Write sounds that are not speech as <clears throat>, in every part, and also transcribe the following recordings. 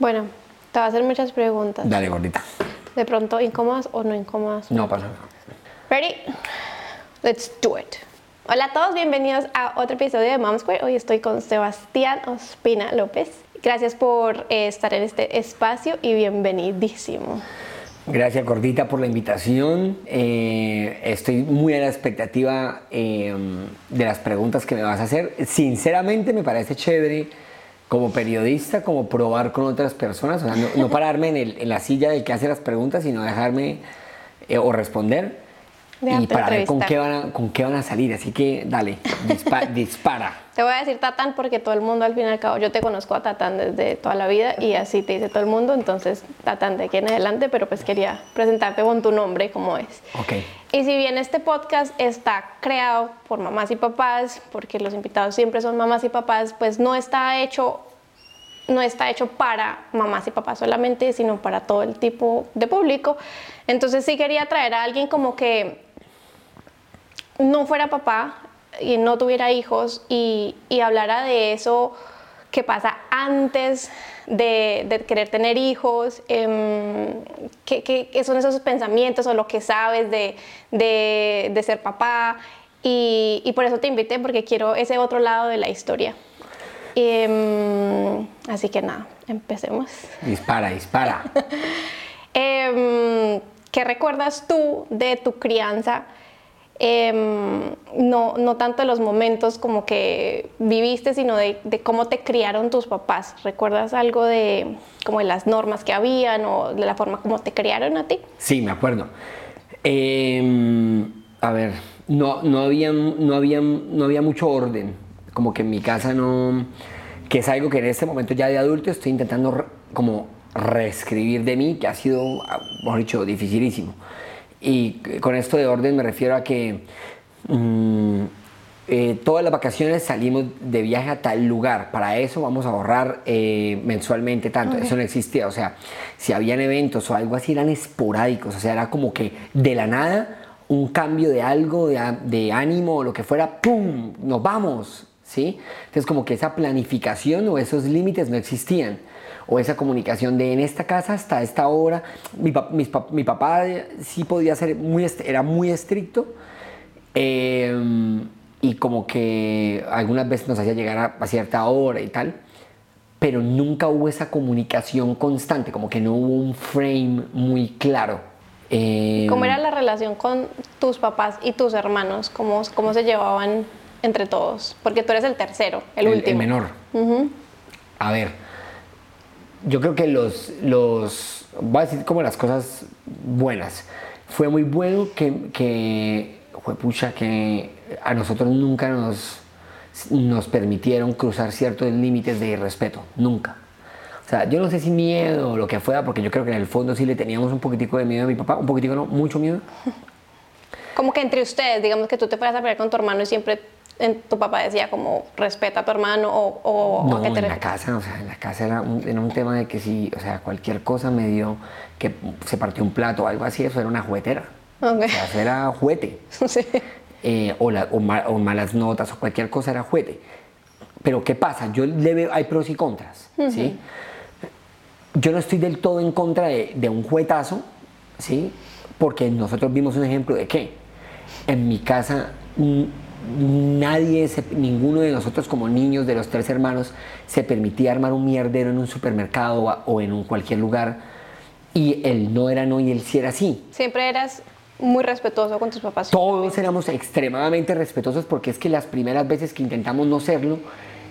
Bueno, te voy a hacer muchas preguntas. Dale, gordita. De pronto, incómodas o no incómodas. No pasa nada. Ready? Let's do it. Hola a todos, bienvenidos a otro episodio de Mom Square. Hoy estoy con Sebastián Ospina López. Gracias por eh, estar en este espacio y bienvenidísimo. Gracias, gordita, por la invitación. Eh, estoy muy a la expectativa eh, de las preguntas que me vas a hacer. Sinceramente, me parece chévere como periodista, como probar con otras personas, o sea, no, pararme en, el- en la silla del que hace las preguntas, sino dejarme eh, o responder y para ver con qué, van a, con qué van a salir. Así que dale, dispa- <laughs> dispara. Te voy a decir Tatán porque todo el mundo al fin y al cabo, yo te conozco a Tatán desde toda la vida y así te dice todo el mundo, entonces Tatán de aquí en adelante, pero pues quería presentarte con tu nombre como es. Ok. Y si bien este podcast está creado por mamás y papás, porque los invitados siempre son mamás y papás, pues no está hecho no está hecho para mamás y papás solamente, sino para todo el tipo de público. Entonces sí quería traer a alguien como que no fuera papá y no tuviera hijos y, y hablara de eso que pasa antes de, de querer tener hijos, em, qué qué- qué son esos pensamientos o lo que sabes de, de- de ser papá. Y, y por eso te invité, porque quiero ese otro lado de la historia. Em, así que nada, empecemos. Dispara, dispara. <laughs> Em, ¿Qué recuerdas tú de tu crianza? Em, no, no tanto de los momentos como que viviste, sino de, cómo te criaron tus papás. ¿Recuerdas algo de, como de las normas que habían o de la forma como te criaron a ti? Sí, me acuerdo. Eh, a ver, no, no, había, no, había, no había mucho orden. Como que en mi casa no... Que es algo que en este momento ya de adulto estoy intentando como reescribir de mí, que ha sido, ah, mejor dicho, dificilísimo. Y con esto de orden me refiero a que mm, eh, todas las vacaciones salimos de viaje a tal lugar. Para eso vamos a ahorrar eh, mensualmente tanto. Eso no existía. O sea, si habían eventos o algo así, eran esporádicos. O sea, era como que de la nada un cambio de algo, de, de ánimo o lo que fuera, ¡pum! Nos vamos. ¿Sí? Entonces, como que esa planificación o esos límites no existían o esa comunicación de en esta casa hasta esta hora. Mi, mis mi papá sí podía ser muy, era muy estricto eh, y como que algunas veces nos hacía llegar a, a cierta hora y tal, pero nunca hubo esa comunicación constante, como que no hubo un frame muy claro. Eh, ¿Cómo era la relación con tus papás y tus hermanos? ¿Cómo, cómo se llevaban entre todos? Porque tú eres el tercero, el, último. menor. A ver, yo creo que los, los, voy a decir como las cosas buenas. Fue muy bueno que, que fue pucha, que a nosotros nunca nos, nos permitieron cruzar ciertos límites de respeto, nunca. O sea, yo no sé si miedo o lo que fuera, porque yo creo que en el fondo sí le teníamos un poquitico de miedo a mi papá, un poquitico no, mucho miedo. Como que entre ustedes, digamos que tú te fueras a pelear con tu hermano y siempre en- tu papá decía como respeta a tu hermano o, o No, ¿a qué te en la casa, o sea, en la casa era un, era un tema de que si, o sea, cualquier cosa me dio que se partió un plato o algo así, eso era una juguetera. Ok. O sea, eso era juguete. <laughs> Sí. Eh, o, la- o ma- o malas notas o cualquier cosa era juguete. Pero ¿qué pasa? Yo le veo, hay pros y contras, ¿sí? Yo no estoy del todo en contra de, de un juguetazo, ¿sí? Porque nosotros vimos un ejemplo de que en mi casa mm, nadie, se- ninguno de nosotros como niños de los tres hermanos se permitía armar un mierdero en un supermercado o, o en un cualquier lugar y el no era no y el sí era sí. Siempre eras muy respetuoso con tus papás. Todos éramos extremadamente respetuosos porque es que las primeras veces que intentamos no serlo,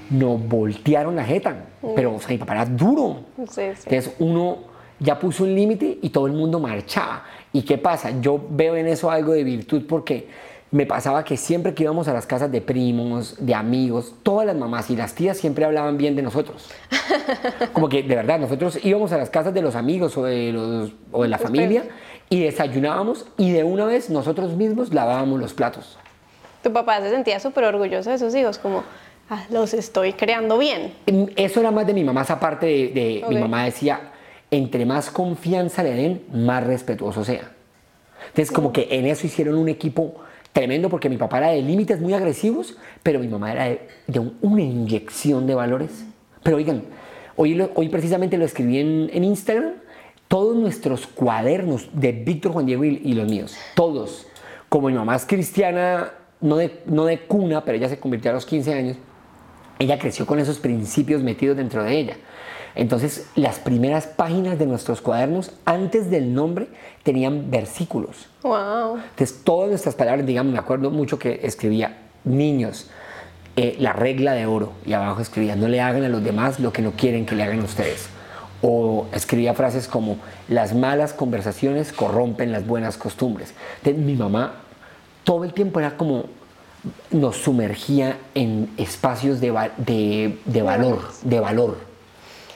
nos voltearon la jeta. Pero o sea, mi papá era duro. Sí, sí. Entonces uno ya puso un límite y todo el mundo marchaba. ¿Y qué pasa? Yo veo en eso algo de virtud porque me pasaba que siempre que íbamos a las casas de primos, de amigos, todas las mamás y las tías siempre hablaban bien de nosotros. <laughs> Como que de verdad, nosotros íbamos a las casas de los amigos o de, los, o de la familia y desayunábamos y de una vez nosotros mismos lavábamos los platos. Tu papá se sentía súper orgulloso de sus hijos, como, "Ah, los estoy creando bien. Eso era más de mi mamá, esa parte de, de- mi Ok. mamá decía, entre más confianza le den, más respetuoso sea. Entonces como que en eso hicieron un equipo tremendo porque mi papá era de límites muy agresivos, pero mi mamá era de, de un- una inyección de valores. Pero oigan, Hoy, lo- hoy precisamente lo escribí en, en Instagram. Todos nuestros cuadernos de Víctor Juan Diego y, y los míos, todos. Como mi mamá es cristiana, no de, no de cuna, pero ella se convirtió a los 15 años, ella creció con esos principios metidos dentro de ella. Entonces, las primeras páginas de nuestros cuadernos, antes del nombre, tenían versículos. Wow. Entonces, todas nuestras palabras, digamos, me acuerdo mucho que escribía niños, eh, la regla de oro, y abajo escribía, no le hagan a los demás lo que no quieren que le hagan a ustedes. O escribía frases como, las malas conversaciones corrompen las buenas costumbres. Entonces, mi mamá todo el tiempo era como, nos sumergía en espacios de, va- de, de valor, de valor.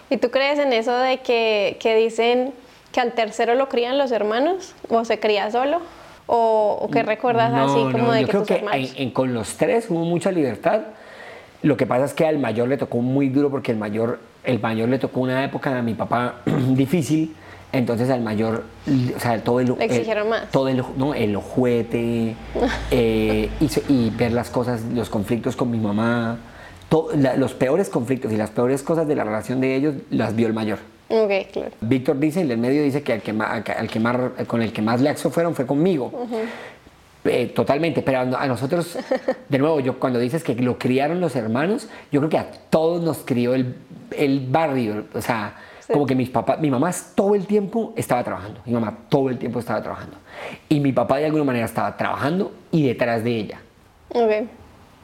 ¿Y tú crees en eso de que, que dicen que al tercero lo crían los hermanos? ¿O se cría solo? ¿O, o que recuerdas No, así como no, de yo que creo tus que hermanos? en- en- con los tres hubo mucha libertad. Lo que pasa es que al mayor le tocó muy duro porque el mayor, el mayor le tocó una época a mi papá <clears throat> difícil. Entonces al mayor, o sea, todo el, Le exigieron el- más. todo el, no, el juguete <laughs> eh, y, y ver las cosas, los conflictos con mi mamá, la- los peores conflictos y las peores cosas de la relación de ellos las vio el mayor. Ok, claro. Víctor dice, el del medio dice que, al que, ma- al que más, con el que más laxo fueron fue conmigo. Eh, totalmente, pero a, no- a nosotros, <laughs> de nuevo, yo cuando dices que lo criaron los hermanos, yo creo que a todos nos crió el, el barrio, o sea, como que mis papás, mi mamá todo el tiempo estaba trabajando, mi mamá todo el tiempo estaba trabajando, y mi papá de alguna manera estaba trabajando y detrás de ella, Ok.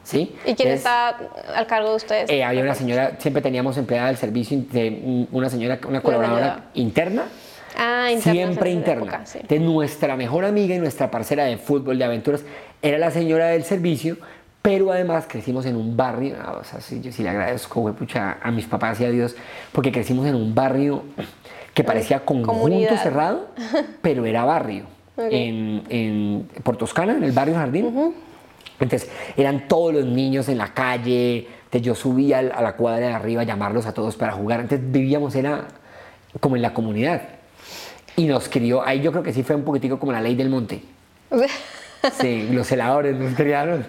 ¿Sí? ¿Y quién está al cargo de ustedes? eh, había una señora, siempre teníamos empleada del servicio, de, una señora, una colaboradora interna, Ah, internos en siempre interna. época, sí. Entonces, nuestra mejor amiga y nuestra parcera de fútbol, de aventuras, era la señora del servicio, pero además crecimos en un barrio, ah, o sea, sí, yo sí le agradezco, pucha, a mis papás y a Dios, porque crecimos en un barrio que parecía conjunto comunidad. cerrado, <laughs> pero era barrio. En, en por Toscana, en el barrio Jardín. Entonces, eran todos los niños en la calle. Entonces, yo subía a la cuadra de arriba a llamarlos a todos para jugar. Entonces, vivíamos, era como en la comunidad. Y nos crió, ahí yo creo que sí fue un poquitico como la ley del monte. <laughs> Sí, los celadores nos criaron.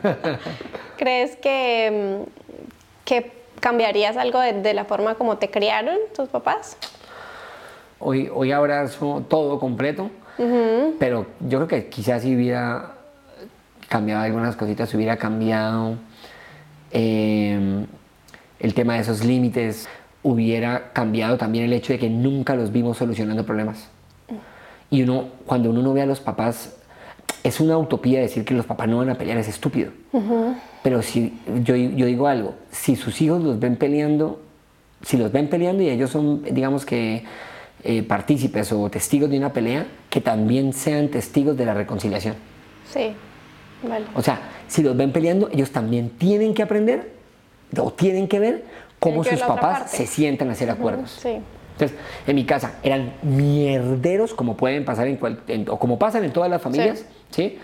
¿Crees que, mm, que cambiarías algo de, de la forma como te criaron tus papás? Hoy, hoy abrazo todo completo, pero yo creo que quizás si hubiera cambiado algunas cositas, hubiera cambiado eh, el tema de esos límites, hubiera cambiado también el hecho de que nunca los vimos solucionando problemas. Y uno, cuando uno no ve a los papás, es una utopía decir que los papás no van a pelear, es estúpido. Pero si yo, yo digo algo, si sus hijos los ven peleando, si los ven peleando y ellos son, digamos que, eh, partícipes o testigos de una pelea, que también sean testigos de la reconciliación. Sí, vale. O sea, si los ven peleando, ellos también tienen que aprender o tienen que ver cómo Tienen sus papás se sientan a hacer acuerdos. Sí. Entonces, en mi casa eran mierderos como pueden pasar en, cual- en- o como pasan en todas las familias, ¿sí?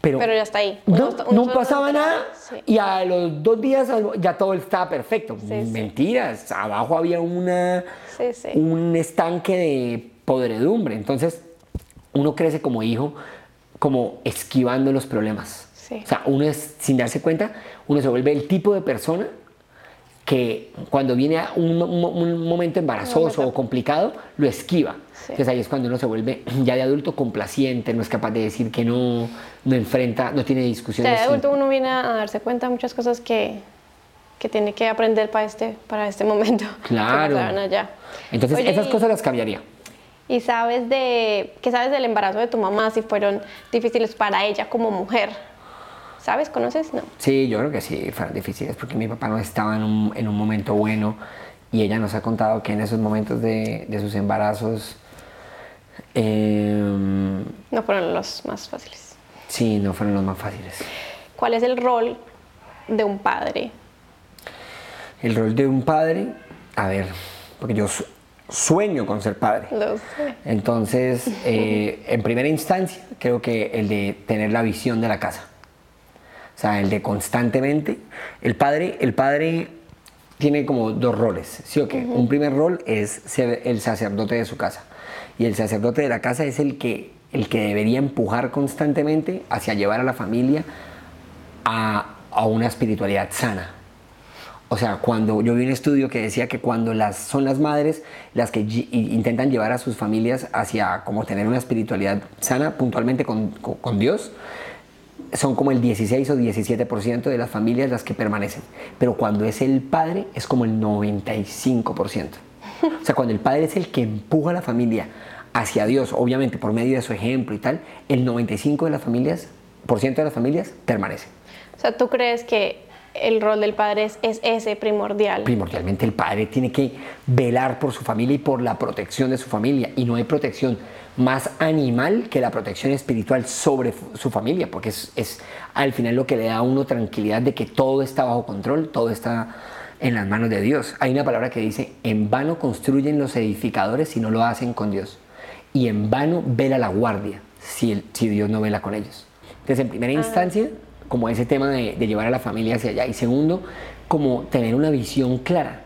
Pero, Pero ya está ahí. no, no pasaba nada sí. y a los dos días ya todo estaba perfecto. Sí, sí. Mentiras, abajo había una, Sí, sí. un estanque de podredumbre. Entonces, uno crece como hijo como esquivando los problemas. Sí. O sea, uno es, sin darse cuenta, uno se vuelve el tipo de persona que cuando viene a un, un- un momento embarazoso o complicado, lo esquiva. Entonces ahí es cuando uno se vuelve <clears throat> ya de adulto complaciente, no es capaz de decir que no, no enfrenta, no tiene O discusiones. sea, de adulto uno viene a darse cuenta de muchas cosas que, que tiene que aprender para este, para este momento. <laughs> que Claro. allá. Entonces Oye, esas cosas las cambiaría. ¿Y sabes de qué sabes del embarazo de tu mamá si fueron difíciles para ella como mujer? ¿Sabes? ¿Conoces? No. Sí, yo creo que sí, fueron difíciles porque mi papá no estaba en un, en un momento bueno y ella nos ha contado que en esos momentos de, de sus embarazos, em, No fueron los más fáciles. sí, no fueron los más fáciles. ¿Cuál es el rol de un padre? El rol de un padre, a ver, porque yo sueño con ser padre. Lo sé. Entonces, eh, <laughs> en primera instancia, creo que el de tener la visión de la casa. O sea, el de constantemente. El padre, el padre tiene como dos roles, ¿sí o qué? Un primer rol es ser el sacerdote de su casa. Y el sacerdote de la casa es el que, el que debería empujar constantemente hacia llevar a la familia a, a una espiritualidad sana. O sea, cuando yo vi un estudio que decía que cuando las, son las madres las que intentan llevar a sus familias hacia como tener una espiritualidad sana, puntualmente con, con- Dios, son como el 16 o 17% de las familias las que permanecen. Pero cuando es el padre es como el 95%. O sea, cuando el padre es el que empuja a la familia hacia Dios, obviamente por medio de su ejemplo y tal, el 95% de las familias, por ciento de las familias permanecen. O sea, ¿tú crees que el rol del padre es, es ese primordial? primordialmente el padre tiene que velar por su familia y por la protección de su familia. Y no hay protección más animal que la protección espiritual sobre su familia, porque es, es al final lo que le da a uno tranquilidad de que todo está bajo control, todo está en las manos de Dios. Hay una palabra que dice, en vano construyen los edificadores si no lo hacen con Dios. Y en vano vela la guardia si, el- si Dios no vela con ellos. Entonces, en primera instancia, como ese tema de, de llevar a la familia hacia allá. Y segundo, como tener una visión clara.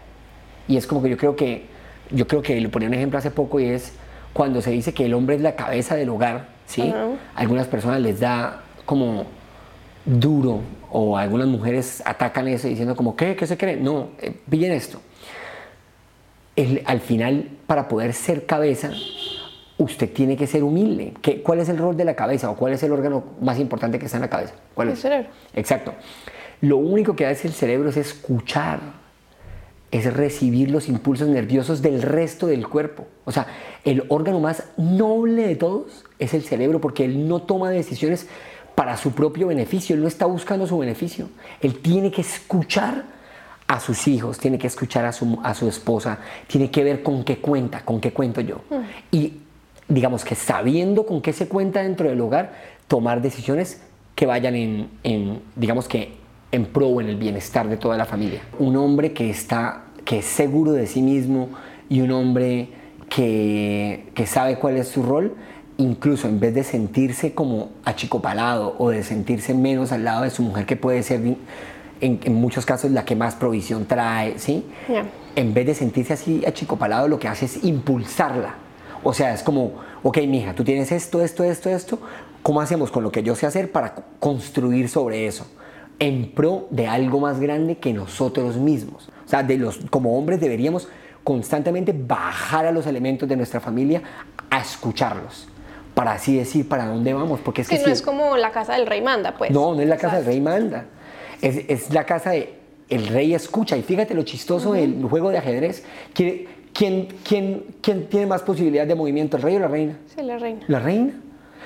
Y es como que yo creo que, yo creo que le ponía un ejemplo hace poco y es cuando se dice que el hombre es la cabeza del hogar, ¿sí? Algunas personas les da como duro o algunas mujeres atacan eso diciendo como, ¿qué? ¿Qué se cree? No, eh, pillen esto. El- al final, para poder ser cabeza, usted tiene que ser humilde. ¿Qué, ¿Cuál es el rol de la cabeza o cuál es el órgano más importante que está en la cabeza? ¿Cuál El es? cerebro. Exacto. Lo único que hace el cerebro es escuchar, es recibir los impulsos nerviosos del resto del cuerpo. O sea, el órgano más noble de todos es el cerebro porque él no toma decisiones para su propio beneficio, él no está buscando su beneficio. Él tiene que escuchar a sus hijos, tiene que escuchar a su, a su esposa, tiene que ver con qué cuenta, con qué cuento yo. Y digamos que sabiendo con qué se cuenta dentro del hogar, tomar decisiones que vayan en, en, digamos que en pro o en el bienestar de toda la familia. Un hombre que está, que es seguro de sí mismo y un hombre que, que sabe cuál es su rol, incluso en vez de sentirse como achicopalado o de sentirse menos al lado de su mujer, que puede ser en, en muchos casos la que más provisión trae, ¿sí? En vez de sentirse así achicopalado, lo que hace es impulsarla. O sea, es como, ok, mija, tú tienes esto, esto, esto, esto. ¿Cómo hacemos con lo que yo sé hacer para co- construir sobre eso? En pro de algo más grande que nosotros mismos. O sea, de los, como hombres deberíamos constantemente bajar a los elementos de nuestra familia a escucharlos. Para así decir para dónde vamos. Porque es que no si- es como la casa del rey manda, pues. no, no es la casa del rey manda. Es, es la casa de el rey escucha. Y fíjate lo chistoso del juego de ajedrez. ¿Quién, quién, quién, quién tiene más posibilidad de movimiento, el rey o la reina? Sí, la reina. La reina.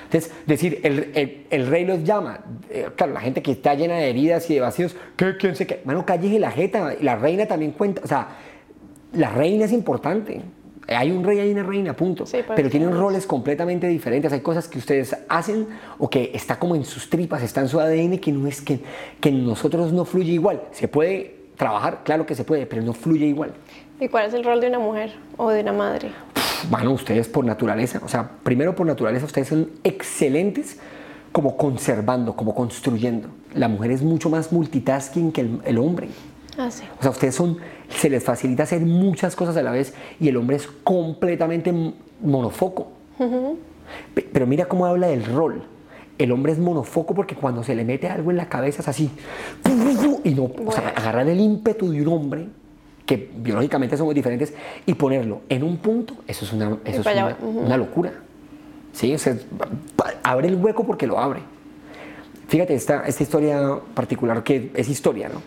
Entonces, decir, el, el- el rey los llama. Eh, claro, la gente que está llena de heridas y de vacíos, ¿qué, ¿quién se qué? Mano, cállese la jeta. La reina también cuenta. O sea, la reina es importante. Hay un rey, hay una reina, punto. Sí, por Pero tienen es. roles completamente diferentes. Hay cosas que ustedes hacen o que está como en sus tripas, está en su ADN, que no es que, que en nosotros no fluye igual. Se puede trabajar, claro que se puede, pero no fluye igual. ¿Y cuál es el rol de una mujer o de una madre? Bueno, ustedes por naturaleza, o sea, primero por naturaleza ustedes son excelentes como conservando, como construyendo. La mujer es mucho más multitasking que el, el hombre. Ah, sí. O sea, ustedes son, se les facilita hacer muchas cosas a la vez y el hombre es completamente monofoco. Pe- Pero mira cómo habla del rol. El hombre es monofoco porque cuando se le mete algo en la cabeza es así. Y no, o sea, agarrar el ímpetu de un hombre, que biológicamente somos diferentes, y ponerlo en un punto, eso es una, eso es una, locura. ¿Sí? O sea, abre el hueco porque lo abre. Fíjate esta, esta historia particular que es historia, ¿no?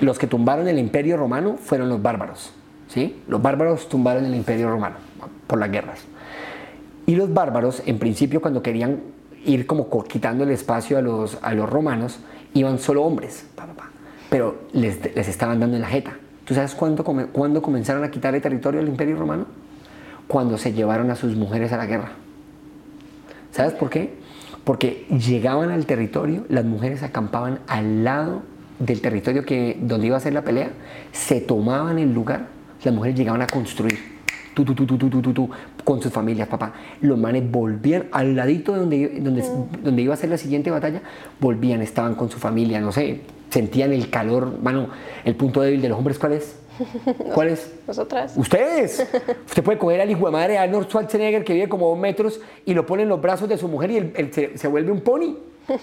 Los que tumbaron el imperio romano fueron los bárbaros, ¿sí? Los bárbaros tumbaron el imperio romano por las guerras. Y los bárbaros, en principio, cuando querían ir como co- quitando el espacio a los, a los romanos, iban solo hombres, pa, pero les, les estaban dando en la jeta. ¿Tú sabes cuándo, cuándo comenzaron a quitar el territorio del imperio romano? Cuando se llevaron a sus mujeres a la guerra. ¿Sabes por qué? Porque llegaban al territorio, las mujeres acampaban al lado del territorio que, donde iba a ser la pelea, se tomaban el lugar, las mujeres llegaban a construir. Tú, tú, tú, tú, tú, tú, tú, tú, con sus familias, papá. Los manes volvían al ladito de donde, donde, donde iba a ser la siguiente batalla, volvían, estaban con su familia, no sé, sentían el calor. Mano, el punto débil de los hombres, ¿cuál es? <laughs> ¿Cuál es? Nosotras. Ustedes. <laughs> Usted puede coger al hijo de madre Arnold Schwarzenegger que vive como dos metros y lo pone en los brazos de su mujer y se, se vuelve un pony. <laughs>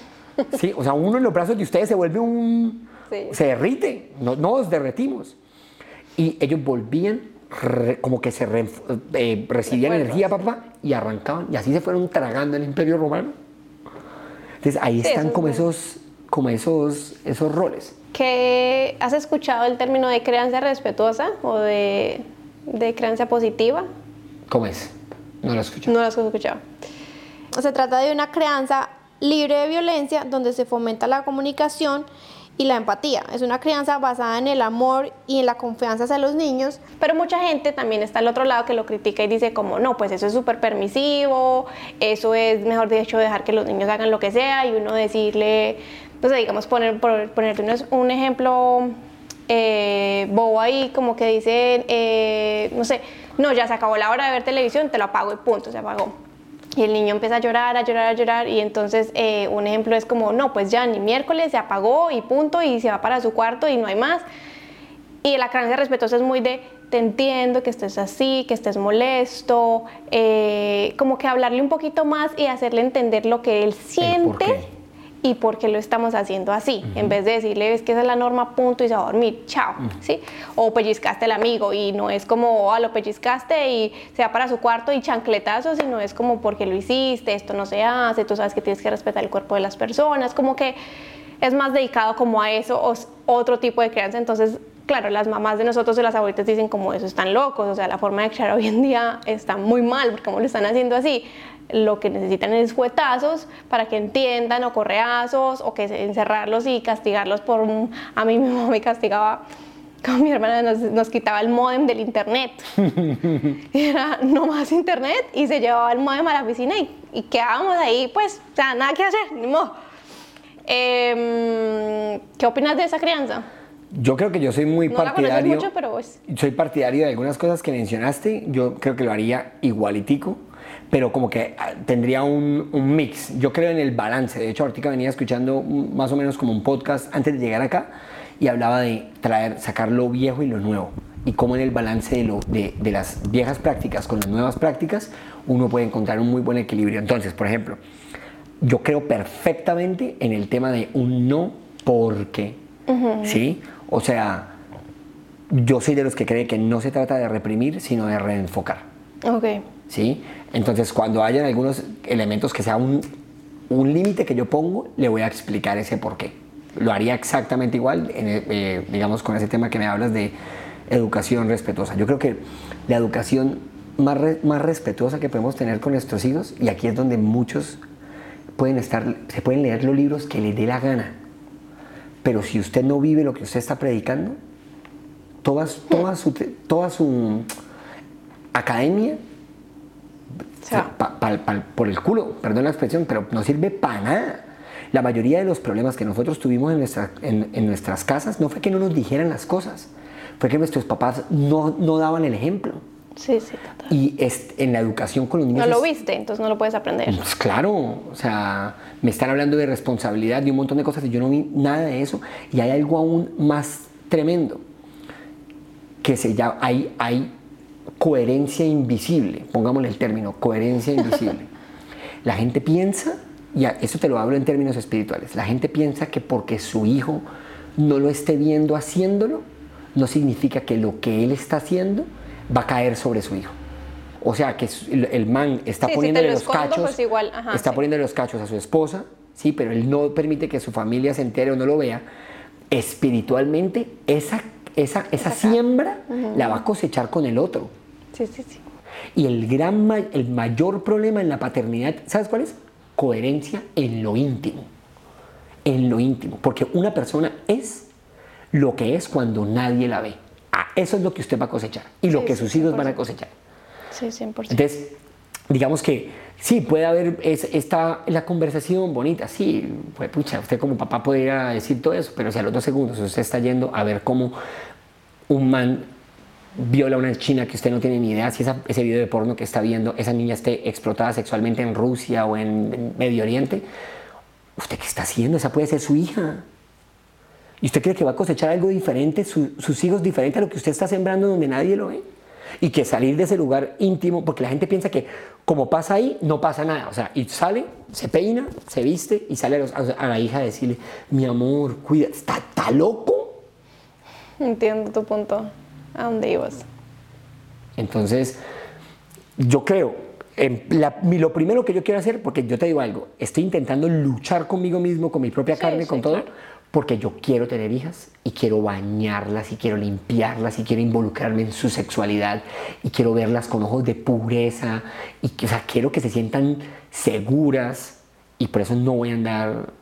Sí, o sea, uno en los brazos de ustedes se vuelve un, se derrite, no, nos derretimos. Y ellos volvían, como que se eh, recibían energía, papá, y arrancaban, y así se fueron tragando el imperio romano. Entonces ahí están como esos, como esos, esos roles. ¿Qué, ¿Has escuchado el término de crianza respetuosa o de, de crianza positiva? ¿Cómo es? No lo he escuchado. No lo has escuchado. Se trata de una crianza libre de violencia donde se fomenta la comunicación y la empatía. Es una crianza basada en el amor y en la confianza hacia los niños. Pero mucha gente también está al otro lado que lo critica y dice como, no, pues eso es súper permisivo, eso es mejor de hecho dejar que los niños hagan lo que sea y uno decirle, no sé, digamos, poner, por, ponerte un, ejemplo eh, bobo ahí, como que dice, eh, no sé, no, ya se acabó la hora de ver televisión, te lo apago y punto, se apagó. Y el niño empieza a llorar, a llorar, a llorar y entonces eh, un ejemplo es como, no, pues ya ni miércoles se apagó y punto y se va para su cuarto y no hay más. Y la creencia respetuosa es muy de, te entiendo que estés así, que estés molesto, eh, como que hablarle un poquito más y hacerle entender lo que él siente y por qué lo estamos haciendo así, en vez de decirle, es que esa es la norma, punto, y se va a dormir, chao, ¿sí? O pellizcaste al amigo y no es como, ah, lo pellizcaste y se va para su cuarto y chancletazo, sino es como, porque lo hiciste? Esto no se hace, tú sabes que tienes que respetar el cuerpo de las personas, como que es más dedicado como a eso, o otro tipo de crianza, entonces claro, las mamás de nosotros y las abuelitas dicen como eso están locos, o sea, la forma de criar hoy en día está muy mal, porque como lo están haciendo así, lo que necesitan es fuetazos para que entiendan o correazos o que encerrarlos y castigarlos por un, a mí <laughs> mi mamá me castigaba con mi hermana nos, nos, quitaba el modem del internet <laughs> era no más internet y se llevaba el modem a la oficina y, y quedábamos ahí pues o sea nada que hacer ni modo eh, ¿qué opinas de esa crianza? Yo creo que yo soy muy no partidario. La mucho, pero pues... Soy partidario de algunas cosas que mencionaste. Yo creo que lo haría igualitico pero como que ah, tendría un, un, mix. Yo creo en el balance. De hecho, ahorita venía escuchando más o menos como un podcast antes de llegar acá y hablaba de traer, sacar lo viejo y lo nuevo. Y cómo en el balance de, lo, de, de las viejas prácticas con las nuevas prácticas uno puede encontrar un muy buen equilibrio. Entonces, por ejemplo, yo creo perfectamente en el tema de un no porque. ¿Sí? O sea, yo soy de los que cree que no se trata de reprimir, sino de reenfocar. Ok. ¿sí? Entonces, cuando hayan algunos elementos que sea un, un límite que yo pongo, le voy a explicar ese por qué. Lo haría exactamente igual, eh, digamos, con ese tema que me hablas de educación respetuosa. Yo creo que la educación más, más respetuosa que podemos tener con nuestros hijos, y aquí es donde muchos pueden estar, se pueden leer los libros que les dé la gana, pero si usted no vive lo que usted está predicando, toda, toda, su, toda su academia por el culo, perdón la expresión, pero no sirve para nada. La mayoría de los problemas que nosotros tuvimos en, en, nuestras casas no fue que no nos dijeran las cosas, fue que nuestros papás no, no daban el ejemplo. Sí, sí, total. Y es, en la educación con los niños. No lo viste, entonces no lo puedes aprender. Pues claro, o sea, me están hablando de responsabilidad, de un montón de cosas y yo no vi nada de eso. Y hay algo aún más tremendo, que se llama, hay, hay coherencia invisible, pongámosle el término, coherencia invisible. <laughs> La gente piensa, y eso te lo hablo en términos espirituales, la gente piensa que porque su hijo no lo esté viendo haciéndolo, no significa que lo que él está haciendo va a caer sobre su hijo. O sea, que el man está poniéndole los cachos, pues igual, está poniéndole los cachos a su esposa, sí, pero él no permite que su familia se entere o no lo vea. Espiritualmente, esa, esa, esa siembra la va a cosechar con el otro. Sí, sí, sí. Y el, gran, el mayor problema en la paternidad, ¿sabes cuál es? Coherencia en lo íntimo. En lo íntimo. Porque una persona es lo que es cuando nadie la ve. Ah, eso es lo que usted va a cosechar y lo que sus hijos van a cosechar. Sí, 100%. Entonces, digamos que sí, puede haber es, esta, la conversación bonita, sí, pues pucha, usted como papá podría decir todo eso, pero si a los dos segundos usted está yendo a ver cómo un man viola una china que usted no tiene ni idea si ese video de porno que está viendo, esa niña esté explotada sexualmente en Rusia o en, Medio Oriente, ¿usted qué está haciendo? Esa puede ser su hija. ¿Y usted cree que va a cosechar algo diferente, sus hijos diferentes a lo que usted está sembrando donde nadie lo ve? Y que salir de ese lugar íntimo, porque la gente piensa que como pasa ahí, no pasa nada. O sea, y sale, se peina, se viste y sale a la hija a decirle, mi amor, cuida, ¿está, está loco? Entiendo tu punto. ¿A dónde ibas? Entonces, yo creo, en la- mi- lo primero que yo quiero hacer, porque yo te digo algo, estoy intentando luchar conmigo mismo, con mi propia Sí, carne, sí, con todo, claro. porque yo quiero tener hijas y quiero bañarlas y quiero limpiarlas y quiero involucrarme en su sexualidad y quiero verlas con ojos de pureza y que- o sea, quiero que se sientan seguras y por eso no voy a andar,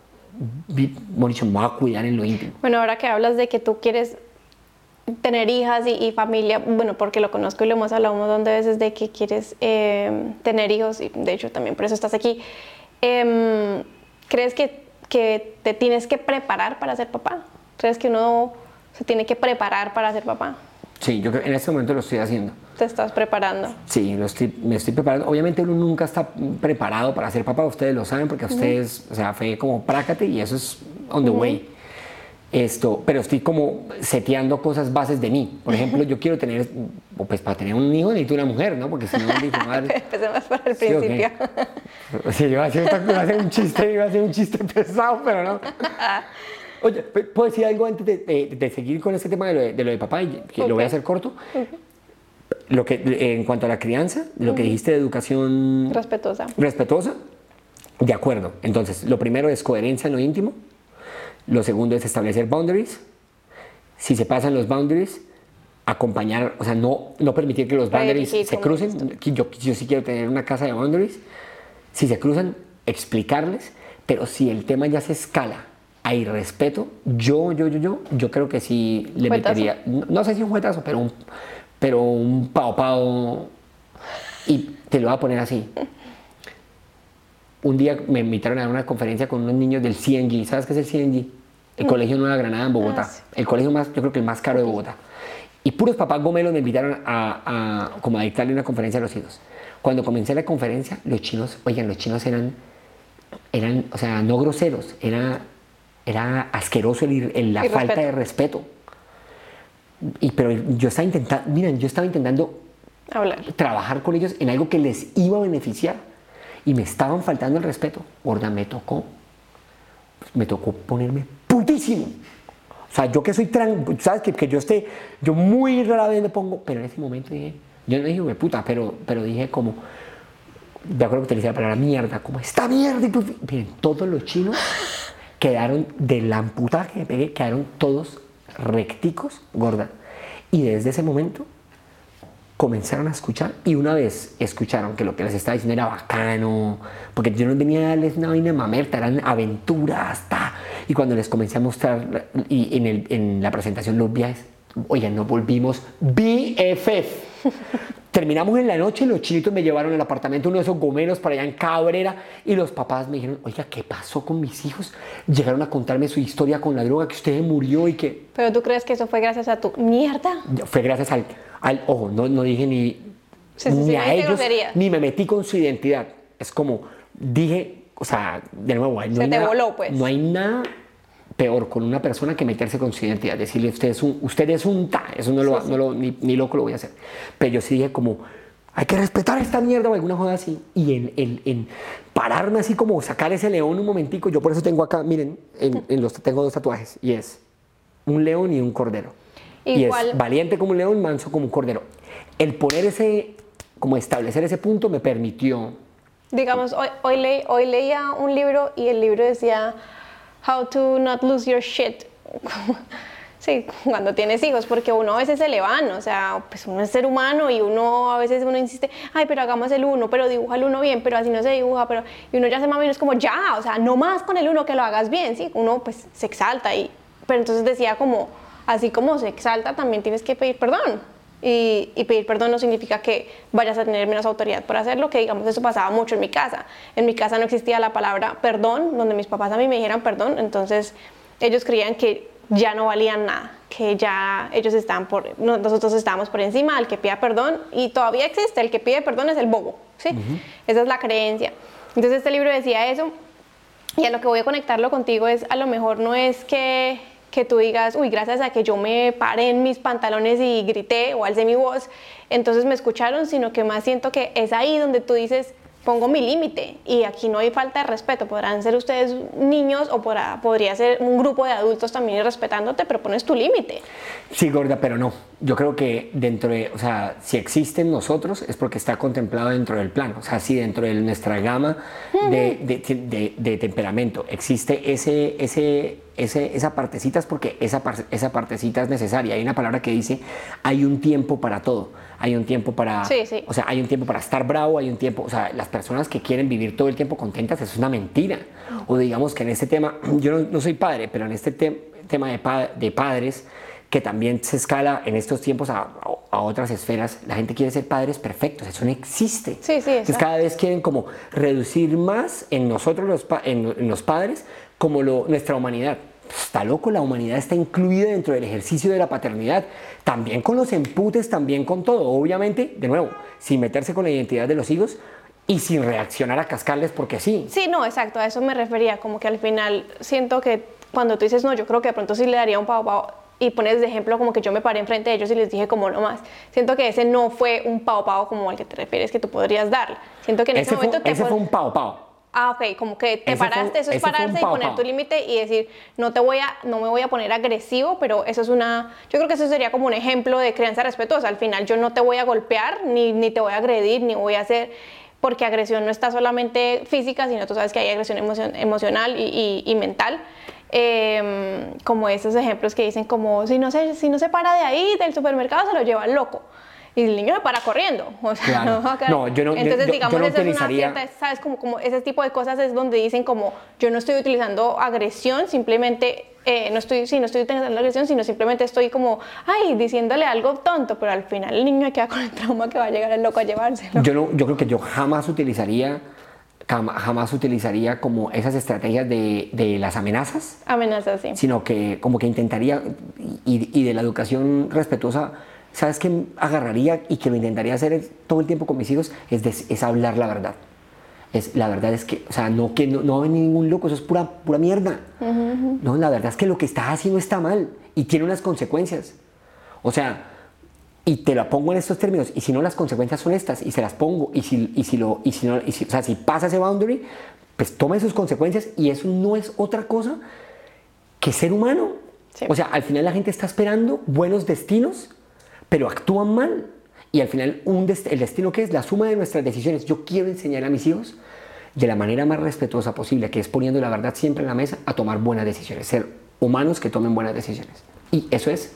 bueno, me voy a cuidar en lo íntimo. Bueno, ahora que hablas de que tú quieres tener hijas y, y familia, bueno, porque lo conozco y lo hemos hablado un montón de veces de que quieres eh, tener hijos y de hecho también por eso estás aquí. Em, ¿Crees que, que te tienes que preparar para ser papá? ¿Crees que uno se tiene que preparar para ser papá? Sí, yo creo en este momento lo estoy haciendo. ¿Te estás preparando? Sí, lo estoy, me estoy preparando. Obviamente uno nunca está preparado para ser papá, ustedes lo saben, porque ustedes, o sea, fue como prácate y eso es on the way. Esto, pero estoy como seteando cosas bases de mí. Por ejemplo, yo quiero tener, pues para tener un hijo necesito una mujer, ¿no? Porque si no, dijo, madre. <laughs> Empecemos por el ¿sí principio. <laughs> Sí, yo iba a hacer, iba a hacer un chiste, iba a hacer un chiste pesado, pero no. <laughs> Oye, ¿p- ¿puedo decir algo antes de, de- de seguir con este tema de lo de, de lo papá? Y que lo voy a hacer corto. Lo que, en cuanto a la crianza, lo que dijiste de educación Respetuosa. respetuosa, de acuerdo. Entonces, lo primero es coherencia en lo íntimo. Lo segundo es establecer boundaries. Si se pasan los boundaries, acompañar, o sea, no, no permitir que los boundaries se crucen. Yo, yo sí quiero tener una casa de boundaries. Si se cruzan, explicarles. Pero si el tema ya se escala a irrespeto, yo, yo, yo, yo, yo creo que sí le ¿Juetazo? metería, no, no sé si un juetazo, pero un, pero un pao pao. Y te lo voy a poner así un día me invitaron a una conferencia con unos niños del CNG. ¿Sabes qué es el CNG? El Colegio Nueva Granada en Bogotá. Ah, sí. El colegio más, yo creo que el más caro de Bogotá. Y puros papás gomelos me invitaron a, a- como a dictarle una conferencia a los hijos. Cuando comencé la conferencia, los chinos, oigan, los chinos eran, eran o sea, no groseros, era, era asqueroso el, el- la Irrespeto. falta de respeto. Y, pero yo estaba intentando, miren, yo estaba intentando Hablar. trabajar con ellos en algo que les iba a beneficiar y me estaban faltando el respeto. Gorda, me tocó, me tocó ponerme putísimo. O sea, yo que soy tran, sabes que, que yo esté, yo muy rara vez me pongo, pero en ese momento dije, yo no dije me puta, pero, pero dije como, de acuerdo que utilicé la palabra mierda, como esta mierda. y pues, Miren, todos los chinos <laughs> quedaron de la amputada que me pegué, quedaron todos recticos, gorda. Y desde ese momento comenzaron a escuchar y una vez escucharon que lo que les estaba diciendo era bacano, porque yo no venía a darles una vaina mamerta, eran aventuras, ta. y cuando les comencé a mostrar y en, el- en la presentación los viajes, oigan, nos volvimos BFF. Terminamos en la noche y los chinitos me llevaron al apartamento, uno de esos gomeros para allá en Cabrera, y los papás me dijeron, oiga, ¿qué pasó con mis hijos? Llegaron a contarme su historia con la droga, que usted murió y que Pero tú crees que eso fue gracias a tu mierda. fue gracias al, al ojo, no, no dije ni, Sí, sí, ni a ellos, ni me metí con su identidad. Es como dije, o sea, de nuevo, no Se hay te nada, voló, pues. no hay nada peor con una persona que meterse con su identidad, decirle usted es un, usted es un ta, eso no lo, no lo- ni, ni loco lo voy a hacer. Pero yo sí dije como, hay que respetar esta mierda o alguna joda así. Y en, en- en pararme así como sacar ese león un momentico, yo por eso tengo acá, miren, en, en los, tengo dos tatuajes, y es un león y un cordero. Igual- Y es valiente como un león, manso como un cordero. El poner ese, como establecer ese punto me permitió Digamos, hoy, hoy, leí- hoy leía un libro y el libro decía How to not lose your shit. <laughs> sí, cuando tienes hijos, porque uno a veces se le van, o sea, pues uno es ser humano y uno a veces uno insiste, ay, pero hagamos el uno, pero dibuja el uno bien, pero así no se dibuja, pero y uno ya se mami y es como ya, o sea, no más con el uno que lo hagas bien, sí, uno pues se exalta y, pero entonces decía como, así como se exalta, también tienes que pedir perdón. Y, y pedir perdón no significa que vayas a tener menos autoridad por hacerlo, que digamos eso pasaba mucho en mi casa. En mi casa no existía la palabra perdón, donde mis papás a mí me dijeran perdón, entonces ellos creían que ya no valían nada, que ya ellos estaban por, no- nosotros estábamos por encima, el que pida perdón, y todavía existe, el que pide perdón es el bobo, ¿sí? Esa es la creencia. Entonces este libro decía eso, y a lo que voy a conectarlo contigo es, a lo mejor no es que, que tú digas, uy, gracias a que yo me paré en mis pantalones y grité o alcé mi voz, entonces me escucharon, sino que más siento que es ahí donde tú dices, pongo mi límite y aquí no hay falta de respeto. Podrán ser ustedes niños o podría ser un grupo de adultos también respetándote, pero pones tu límite. Sí, gorda, pero no. Yo creo que dentro de, o sea, si existen nosotros es porque está contemplado dentro del plan. O sea, si dentro de nuestra gama de, de, de, temperamento existe ese, ese, ese, esa partecita es porque esa, esa partecita es necesaria. Hay una palabra que dice, hay un tiempo para todo hay un tiempo para, o sea, hay un tiempo para estar bravo, hay un tiempo, o sea, las personas que quieren vivir todo el tiempo contentas, eso es una mentira. O digamos que en este tema, <clears throat> yo no, soy padre, pero en este tema de, de, padres, que también se escala en estos tiempos a, a, otras esferas, la gente quiere ser padres perfectos, eso no existe. Sí, sí, Entonces cada vez quieren como reducir más en nosotros los, en, los padres como lo, nuestra humanidad está loco, la humanidad está incluida dentro del ejercicio de la paternidad, también con los emputes, también con todo, obviamente, de nuevo, sin meterse con la identidad de los hijos y sin reaccionar a cascarles porque sí. Sí, no, exacto, a eso me refería, como que al final siento que cuando tú dices, no, yo creo que de pronto sí le daría un pavo pavo y pones de ejemplo como que yo me paré enfrente de ellos y les dije como no más. Siento que ese no fue un pavo pavo como al que te refieres que tú podrías dar. Siento que en ese, momento te ese fue un pavo pavo ah, ok, como que te paraste, eso es pararse y poner tu límite y decir, no te voy a, no me voy a poner agresivo, pero eso es una, yo creo que eso sería como un ejemplo de crianza respetuosa. Al final yo no te voy a golpear, ni, ni te voy a agredir, ni voy a hacer, porque agresión no está solamente física, sino tú sabes que hay agresión emocional y, y, mental. Em, como esos ejemplos que dicen como si no se si no se para de ahí del supermercado se lo lleva loco y el niño se para corriendo. <laughs> O sea, no, yo no, Entonces, yo, digamos, no eso es una cierta, ¿sabes? Como, como ese tipo de cosas es donde dicen como, yo no estoy utilizando agresión, simplemente, eh, no estoy, sí, no estoy utilizando agresión, sino simplemente estoy como, ay, diciéndole algo tonto, pero al final el niño queda con el trauma que va a llegar el loco a llevárselo. Yo, no, yo creo que yo jamás utilizaría jamás utilizaría como esas estrategias de, de, las amenazas. Amenazas, sí. Sino que como que intentaría, y, y de la educación respetuosa, ¿Sabes qué agarraría y que lo intentaría hacer todo el tiempo con mis hijos? Es, es hablar la verdad. Es, la verdad es que, o sea, no, que no, no ningún loco, eso es pura, pura mierda. No, la verdad es que lo que estás haciendo está mal y tiene unas consecuencias. O sea, y te la pongo en estos términos, y si no, las consecuencias son estas, y se las pongo, y si, y si, lo, y si, no, y si, o sea, si pasa ese boundary, pues toma sus consecuencias, y eso no es otra cosa que ser humano. O sea, al final la gente está esperando buenos destinos pero actúan mal. Y al final, un el destino que es la suma de nuestras decisiones. Yo quiero enseñar a mis hijos de la manera más respetuosa posible, que es poniendo la verdad siempre en la mesa, a tomar buenas decisiones, ser humanos que tomen buenas decisiones. Y eso es,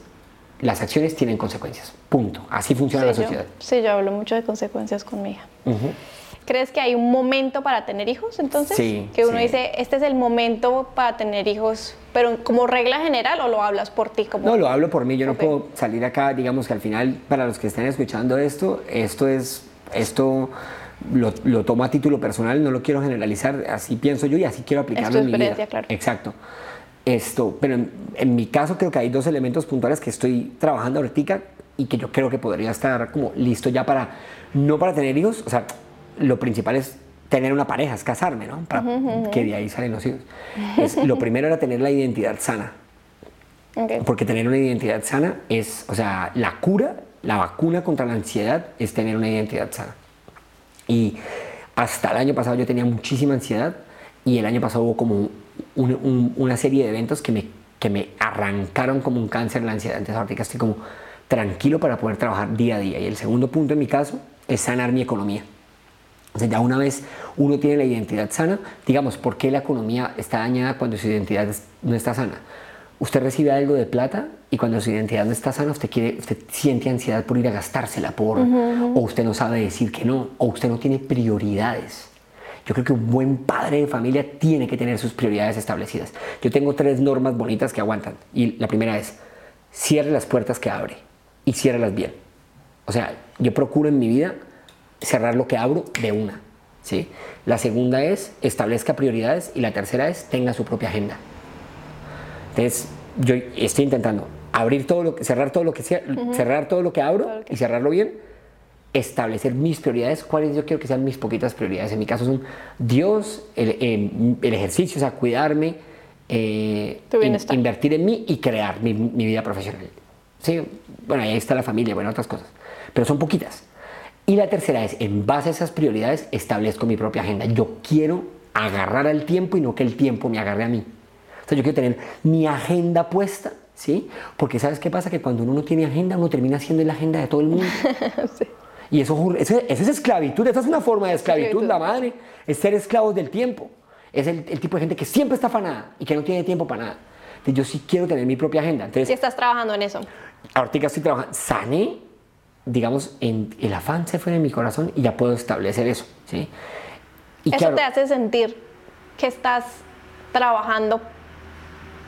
las acciones tienen consecuencias. Punto. Así funciona la sociedad. sí, yo hablo mucho de consecuencias con mi hija. ¿Crees que hay un momento para tener hijos entonces? Sí. Que uno dice, este es el momento para tener hijos, pero como regla general o lo hablas por ti? Como... No, lo hablo por mí. Yo no puedo salir acá, digamos que al final, para los que estén escuchando esto, esto es, esto lo, lo tomo a título personal, no lo quiero generalizar, así pienso yo y así quiero aplicarlo en mi vida. Claro. Exacto. Esto, pero en, en, mi caso creo que hay dos elementos puntuales que estoy trabajando ahorita y que yo creo que podría estar como listo ya para, no para tener hijos, o sea, lo principal es tener una pareja, es casarme, ¿no? Para que de ahí salen los hijos. lo primero era tener la identidad sana. Porque tener una identidad sana es, o sea, la cura, la vacuna contra la ansiedad es tener una identidad sana. Y hasta el año pasado yo tenía muchísima ansiedad y el año pasado hubo como una serie de eventos que me, que me arrancaron como un cáncer la ansiedad. Entonces ahorita estoy como tranquilo para poder trabajar día a día. Y el segundo punto en mi caso es sanar mi economía. O sea, ya una vez uno tiene la identidad sana, digamos, ¿por qué la economía está dañada cuando su identidad no está sana? Usted recibe algo de plata y cuando su identidad no está sana, usted, quiere, usted siente ansiedad por ir a gastársela, por, o usted no sabe decir que no, o usted no tiene prioridades. Yo creo que un buen padre de familia tiene que tener sus prioridades establecidas. Yo tengo tres normas bonitas que aguantan. Y la primera es, cierre las puertas que abre y ciérralas bien. O sea, yo procuro en mi vida cerrar lo que abro de una. ¿sí? La segunda es establezca prioridades y la tercera es tenga su propia agenda. Entonces, yo estoy intentando abrir todo lo que, cerrar todo lo que cerrar todo lo que abro y cerrarlo bien, establecer mis prioridades, cuáles yo quiero que sean mis poquitas prioridades. En mi caso son Dios, el, el ejercicio, o sea, cuidarme, eh, in- invertir en mí y crear mi, mi vida profesional. Sí, bueno, ahí está la familia, bueno, otras cosas, pero son poquitas. Y la tercera es, en base a esas prioridades, establezco mi propia agenda. Yo quiero agarrar al tiempo y no que el tiempo me agarre a mí. O sea, yo quiero tener mi agenda puesta, ¿sí? Porque ¿sabes qué pasa? Que cuando uno no tiene agenda, uno termina siendo la agenda de todo el mundo. <laughs> Y eso, eso, eso es esclavitud, esa es una forma de esclavitud, Esclavitud. la madre, es ser esclavos del tiempo. Es el, el tipo de gente que siempre está afanada y que no tiene tiempo para nada. Entonces, yo sí quiero tener mi propia agenda. Entonces, estás trabajando en eso. ahorita estoy trabajando, sané, digamos, en, el afán se fue de mi corazón y ya puedo establecer eso, ¿sí? Y eso claro, te hace sentir que estás trabajando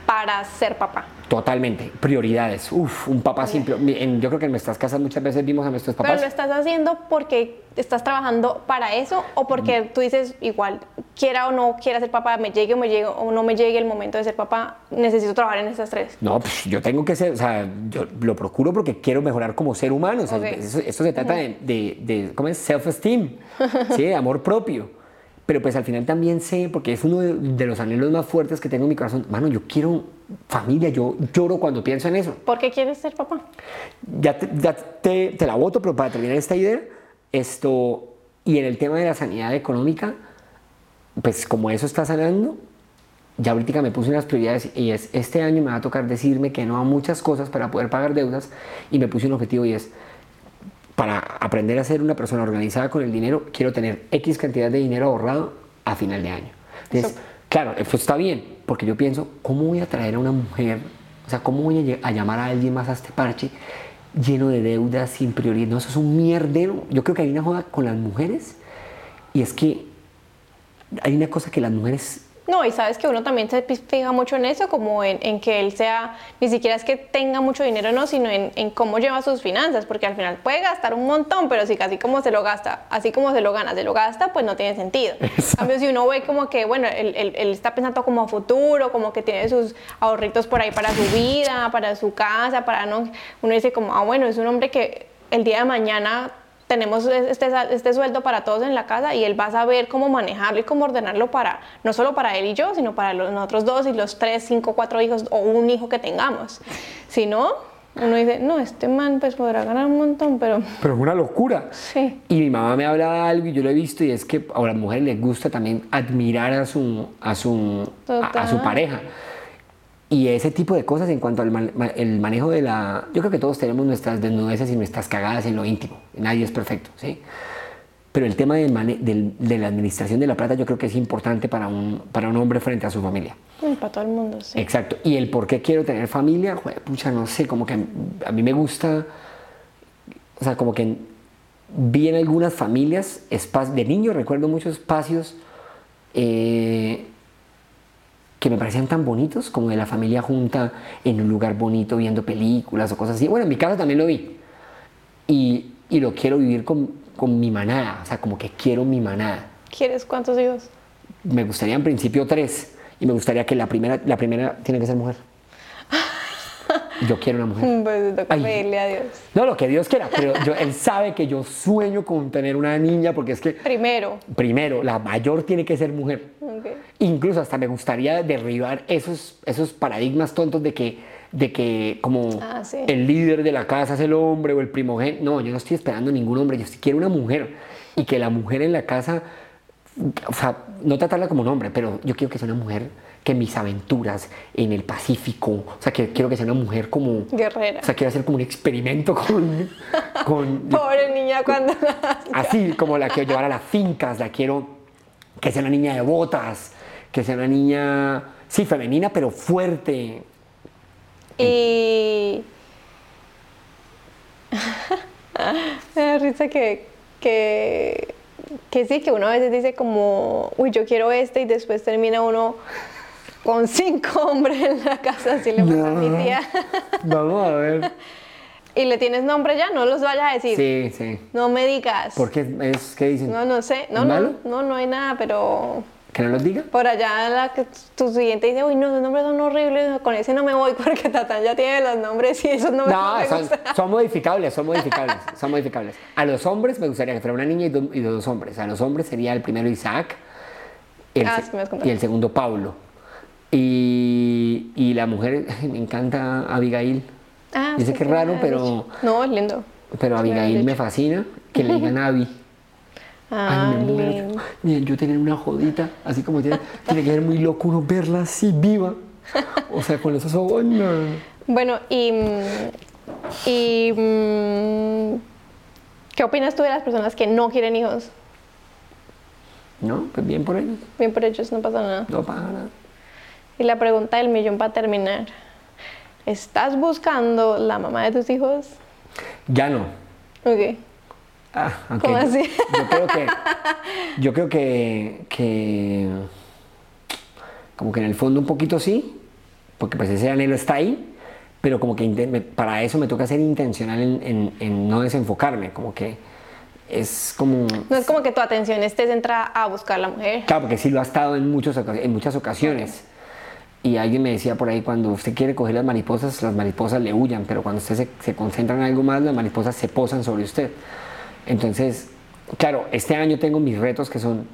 para ser papá. Totalmente, prioridades. Uf, un papá simple. En- yo creo que en nuestras casas muchas veces vimos a nuestros Pero papás. lo estás haciendo porque estás trabajando para eso o porque Mm. tú dices igual, quiera o no quiera ser papá, me llegue o, me llegue o no me llegue el momento de ser papá, necesito trabajar en estas tres. No, pues yo tengo que ser, o sea, yo lo procuro porque quiero mejorar como ser humano. O sea, Ok. eso, eso se trata de, de, de- ¿cómo es? Self-esteem, ¿sí? De amor propio. Pero pues al final también sé, porque es uno de, de los anhelos más fuertes que tengo en mi corazón, mano, yo quiero familia, yo lloro cuando pienso en eso. ¿Por qué quieres ser papá? Ya te, ya te, te la voto, pero para terminar esta idea, esto, y en el tema de la sanidad económica, pues como eso está sanando, ya ahorita me puse unas prioridades y es, este año me va a tocar decirme que no a muchas cosas para poder pagar deudas y me puse un objetivo y es, para aprender a ser una persona organizada con el dinero, quiero tener X cantidad de dinero ahorrado a final de año. Entonces, Eso- claro, eso está bien, porque yo pienso, ¿cómo voy a traer a una mujer? O sea, ¿cómo voy a, a llamar a alguien más a este parche lleno de deudas, sin prioridad? No, eso es un mierdero. Yo creo que hay una joda con las mujeres y es que hay una cosa que las mujeres No, y sabes que uno también se fija mucho en eso, como en, en que él sea, ni siquiera es que tenga mucho dinero, no, sino en, en cómo lleva sus finanzas, porque al final puede gastar un montón, pero si casi como se lo gasta, así como se lo gana, se lo gasta, pues no tiene sentido. En cambio, si uno ve como que, bueno, él, él- él está pensando como a futuro, como que tiene sus ahorritos por ahí para su vida, para su casa, para no, uno dice como, ah, bueno, es un hombre que el día de mañana tenemos este, este sueldo para todos en la casa y él va a saber cómo manejarlo y cómo ordenarlo para, no solo para él y yo, sino para los nosotros dos y los tres, cinco, cuatro hijos o un hijo que tengamos. Si no, uno dice, no, este man pues podrá ganar un montón, pero Pero es una locura. sí. Y mi mamá me habla de algo y yo lo he visto y es que a las mujeres les gusta también admirar a su, a su, a, a su pareja. Y ese tipo de cosas en cuanto al man- el manejo de la... Yo creo que todos tenemos nuestras desnudeces y nuestras cagadas en lo íntimo. Nadie es perfecto, ¿sí? Pero el tema del mane- del- de la administración de la plata yo creo que es importante para un, para un hombre frente a su familia. Mm, Para todo el mundo, sí. Exacto. Y el por qué quiero tener familia, joder, pucha, no sé, como que a mí me gusta, o sea, como que vi en algunas familias, de niño recuerdo muchos espacios eh, que me parecían tan bonitos, como de la familia junta en un lugar bonito viendo películas o cosas así. Bueno, en mi casa también lo vi. Y, y lo quiero vivir con, con mi manada, o sea, como que quiero mi manada ¿Quieres cuántos hijos? me gustaría en principio tres y me gustaría que la primera, la primera tiene que ser mujer. Yo quiero una mujer. <laughs> Pues toca Ay. pedirle a Dios. No, lo que Dios quiera, pero yo- él sabe que yo sueño con tener una niña porque es que, Primero. primero, la mayor tiene que ser mujer. Incluso hasta me gustaría derribar esos, esos paradigmas tontos de que, de que como Ah, sí. el líder de la casa es el hombre o el primogénito. No, yo no estoy esperando ningún hombre, yo sí quiero una mujer. Y que la mujer en la casa, o sea, no tratarla como un hombre, pero yo quiero que sea una mujer que mis aventuras en el Pacífico, o sea, que quiero que sea una mujer como... Guerrera. O sea, quiero hacer como un experimento con... <laughs> con Pobre niña cuando <laughs> así como la quiero llevar a las fincas, la quiero que sea una niña de botas, que sea una niña, sí, femenina, pero fuerte. Y. <laughs> Me da risa que, que, que sí, que uno a veces dice como, uy, yo quiero este y después termina uno con cinco <laughs> hombres en la casa, así le pasa a mi tía. <laughs> Vamos a ver. ¿Y le tienes nombre ya? No los vayas a decir. Sí, sí. No me digas. ¿Por qué es, qué dicen? No, no sé. No, ¿Es no, no, no hay nada, pero ¿Que no los diga? por allá la tu siguiente dice, uy, no, los nombres son horribles, con ese no me voy <laughs> porque Tatán ya tiene los nombres y esos nombres no, No, me son, gustan. son modificables, son modificables, son modificables. A los hombres me gustaría que fuera una niña y, do- y dos hombres. A los hombres sería el primero Isaac el Ah, sí y el segundo Pablo. Y, y la mujer, <laughs> me encanta Abigail. Ah, Dice sí, que es raro, has pero. No, es lindo. pero me Abigail me fascina. Que le digan Abby. Ah, Ay, me muero. Miren, yo tener una jodita, así como tiene, tiene que ser muy loco uno verla así viva. O sea, con esos ojos. no. Bueno, y, mm, y mm, ¿qué opinas tú de las personas que no quieren hijos? No, pues bien por ellos. Bien por ellos, no pasa nada. No pasa nada. Y la pregunta del millón para terminar. ¿Estás buscando la mamá de tus hijos? Ya no. Ok. Ah, aunque ¿Cómo así? Yo creo que, yo creo que, que, como que en el fondo un poquito sí, porque pues ese anhelo está ahí, pero como que para eso me toca ser intencional en, en- en no desenfocarme, como que es como... No es como que tu atención esté centrada a buscar la mujer. Claro, porque sí lo ha estado en, muchos, en muchas ocasiones. Y alguien me decía por ahí, cuando usted quiere coger las mariposas, las mariposas le huyan, pero cuando usted se, se concentra en algo más, las mariposas se posan sobre usted. Entonces, claro, este año tengo mis retos que son...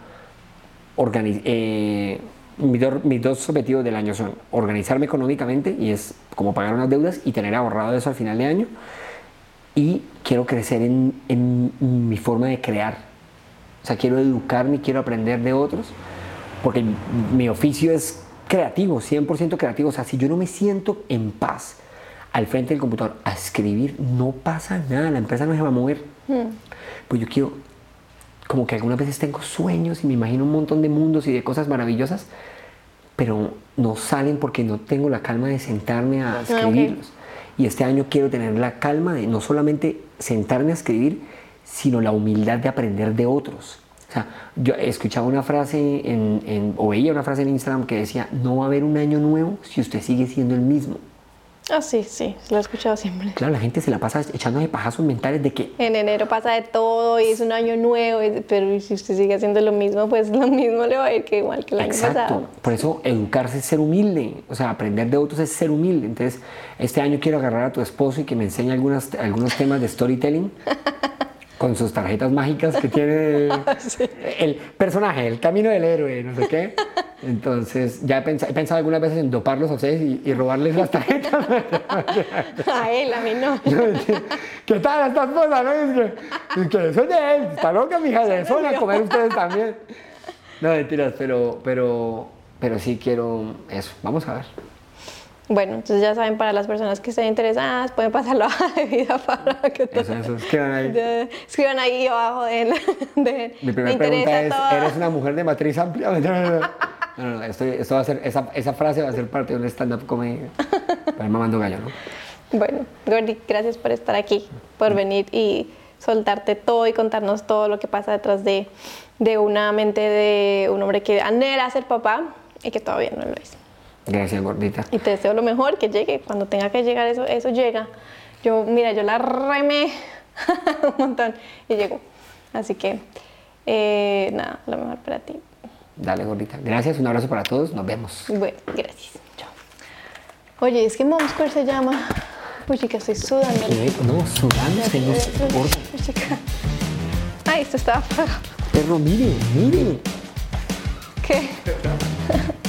eh, mis, do- mis dos objetivos del año son organizarme económicamente, y es como pagar unas deudas y tener ahorrado eso al final de año. Y quiero crecer en, en mi forma de crear. O sea, quiero educarme quiero aprender de otros, porque mi, mi oficio es creativo, 100% creativo. O sea, si yo no me siento en paz al frente del computador a escribir, no pasa nada, la empresa no se va a mover. Pues yo quiero, como que algunas veces tengo sueños y me imagino un montón de mundos y de cosas maravillosas, pero no salen porque no tengo la calma de sentarme a ok. escribirlos. Y este año quiero tener la calma de no solamente sentarme a escribir, sino la humildad de aprender de otros. O sea, yo escuchaba una frase en, en- o veía una frase en Instagram que decía, no va a haber un año nuevo si usted sigue siendo el mismo. Ah, sí, sí, lo he escuchado siempre. Claro, la gente se la pasa echándose pajazos mentales de que En enero pasa de todo y es un año nuevo, pero si usted sigue haciendo lo mismo, pues lo mismo le va a ir que igual que el año Exacto. pasado. Por eso educarse es ser humilde. O sea, aprender de otros es ser humilde. Entonces, este año quiero agarrar a tu esposo y que me enseñe algunas, algunos temas de storytelling <laughs> con sus tarjetas mágicas que tiene <laughs> el personaje, el camino del héroe, no sé qué. Entonces, ya he pensado, he pensado algunas veces en doparlos a ustedes y, y robarles las tarjetas. <laughs> A él, a mí no. <laughs> ¿Qué tal esta esposa? No? Es que, es que eso es de él. Está loca, mija. De eso van a comer ustedes también. No, mentiras, pero, pero, pero sí quiero eso. Vamos a ver. Bueno, entonces ya saben, para las personas que estén interesadas, pueden pasar <laughs> la hoja de vida para que todo- Eso, eso. Escriban ahí. de- escriban ahí abajo de, <laughs> de Mi me primera pregunta es, todo. ¿eres una mujer de matriz amplia? <laughs> No, no, no. No, no, esto, esto va a ser, esa, esa frase va a ser parte de un stand-up comedy. Para ir mamando gallo, ¿no? Bueno, Gordy, gracias por estar aquí, por venir y soltarte todo y contarnos todo lo que pasa detrás de, de una mente de un hombre que anhela ser papá y que todavía no lo es. Gracias, gordita. Y te deseo lo mejor, que llegue. Cuando tenga que llegar, eso, eso llega. Yo, mira, yo la remé <laughs> un montón y llegó. Así que, eh, nada, lo mejor para ti. Dale, gordita. Gracias, un abrazo para todos. Nos vemos. Bueno, gracias. Chao. Oye, es que Momscore se llama. Pues chica, estoy sudando. No, sudando, se importa. Ay, esto está apagado. Perro, mire, mire. <laughs>